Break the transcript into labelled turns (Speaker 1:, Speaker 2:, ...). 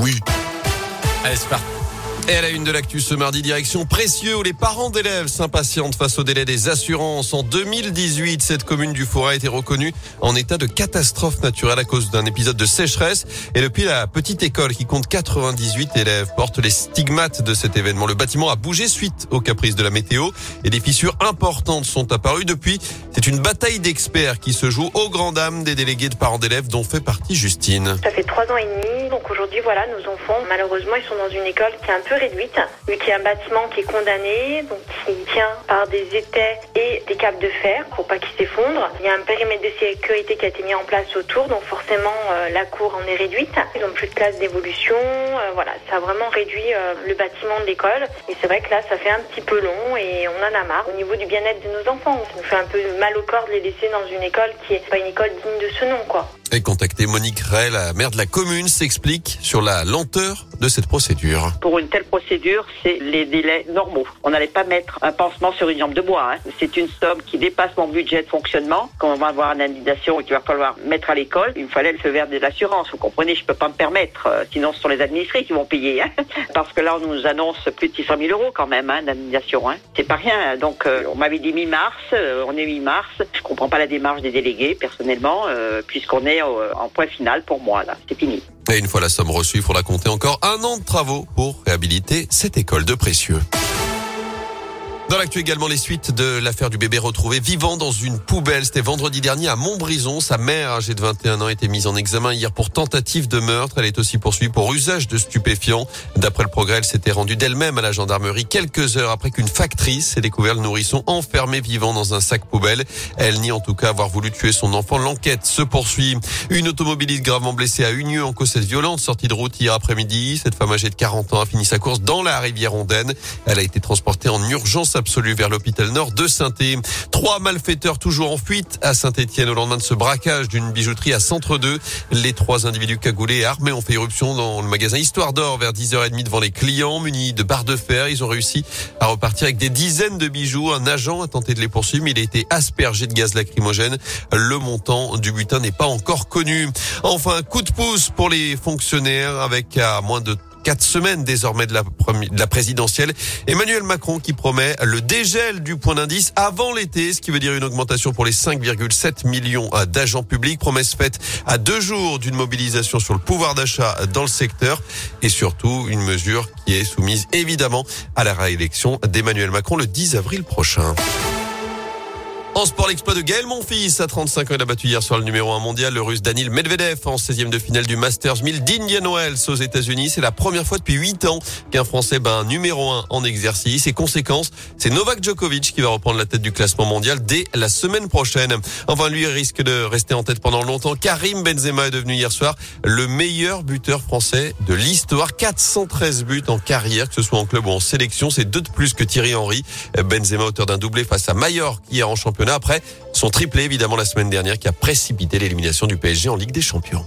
Speaker 1: Oui.
Speaker 2: Allez, c'est parti. Et à la une de l'actu ce mardi, direction Précieux où les parents d'élèves s'impatientent face au délai des assurances. En 2018, cette commune du Forêt a été reconnue en état de catastrophe naturelle à cause d'un épisode de sécheresse. Et depuis, la petite école qui compte 98 élèves porte les stigmates de cet événement. Le bâtiment a bougé suite aux caprices de la météo et des fissures importantes sont apparues. Depuis, c'est une bataille d'experts qui se joue aux grandes dames des délégués de parents d'élèves dont fait partie Justine.
Speaker 3: Ça fait trois ans et demi, donc aujourd'hui, voilà, nos enfants, malheureusement, ils sont dans une école qui est un peu réduite, vu qu'il y a un bâtiment qui est condamné, donc qui tient par des étais et des câbles de fer pour pas qu'il s'effondre. Il y a un périmètre de sécurité qui a été mis en place autour, donc forcément euh, la cour en est réduite. Ils n'ont plus de place d'évolution, euh, voilà, ça a vraiment réduit euh, le bâtiment de l'école. Et c'est vrai que là, ça fait un petit peu long et on en a marre. Au niveau du bien-être de nos enfants, ça nous fait un peu mal au corps de les laisser dans une école qui est pas une école digne de ce nom, quoi.
Speaker 2: Et contacter Monique Ray, la maire de la commune, s'explique sur la lenteur de cette procédure.
Speaker 4: Pour une telle procédure, c'est les délais normaux. On n'allait pas mettre un pansement sur une jambe de bois. Hein. C'est une somme qui dépasse mon budget de fonctionnement. Quand on va avoir une indemnisation et qu'il va falloir mettre à l'école, il me fallait le feu vert de l'assurance. Vous comprenez, je peux pas me permettre. euh, Sinon, ce sont les administrés qui vont payer. Hein. Parce que là, on nous annonce plus de 600 000 euros quand même hein, d'indemnisation. Hein. C'est pas rien. Donc, euh, on m'avait dit mi-mars. euh, on est mi-mars. Je comprends pas la démarche des délégués, personnellement, puisqu'on est euh, en point final pour moi. Là, c'est fini.
Speaker 2: Et une fois la somme reçue, il faudra compter encore un an de travaux pour réhabiliter cette école de précieux. Dans l'actu également, les suites de l'affaire du bébé retrouvé vivant dans une poubelle. C'était vendredi dernier à Montbrison. Sa mère, âgée de 21 ans, a été mise en examen hier pour tentative de meurtre. Elle est aussi poursuivie pour usage de stupéfiants. D'après le progrès, elle s'était rendue d'elle-même à la gendarmerie quelques heures après qu'une factrice ait découvert le nourrisson enfermé vivant dans un sac poubelle. Elle nie en tout cas avoir voulu tuer son enfant. L'enquête se poursuit. Une automobiliste gravement blessée à Unieux en cause violente sortie de route hier après-midi. Cette femme âgée de 40 ans a fini sa course dans la rivière Ondaine. Elle a été transportée en urgence vers l'hôpital nord de saint Trois malfaiteurs toujours en fuite à Saint-Etienne au lendemain de ce braquage d'une bijouterie à Centre 2. Les trois individus cagoulés et armés ont fait irruption dans le magasin Histoire d'Or vers 10h30 devant les clients munis de barres de fer. Ils ont réussi à repartir avec des dizaines de bijoux. Un agent a tenté de les poursuivre, mais il a été aspergé de gaz lacrymogène. Le montant du butin n'est pas encore connu. Enfin, coup de pouce pour les fonctionnaires avec à moins de quatre semaines désormais de la, de la présidentielle. Emmanuel Macron qui promet le dégel du point d'indice avant l'été, ce qui veut dire une augmentation pour les 5,7 millions euh, d'agents publics. Promesse faite à deux jours d'une mobilisation sur le pouvoir d'achat dans le secteur et surtout une mesure qui est soumise évidemment à la réélection d'Emmanuel Macron le 10 avril prochain. En sport, l'exploit de Gaël Monfils à 35 ans. Il a battu hier soir le numéro 1 mondial, le russe Danil Medvedev en 16e de finale du Masters 1000 d'Indian Wells aux États-Unis. C'est la première fois depuis 8 ans qu'un Français bat un numéro 1 en exercice. Et conséquence, c'est Novak Djokovic qui va reprendre la tête du classement mondial dès la semaine prochaine. Enfin, lui risque de rester en tête pendant longtemps. Karim Benzema est devenu hier soir le meilleur buteur français de l'histoire. 413 buts en carrière, que ce soit en club ou en sélection. C'est deux de plus que Thierry Henry. Benzema, auteur d'un doublé face à Mallorca hier en Après son triplé, évidemment, la semaine dernière qui a précipité l'élimination du PSG en Ligue des Champions.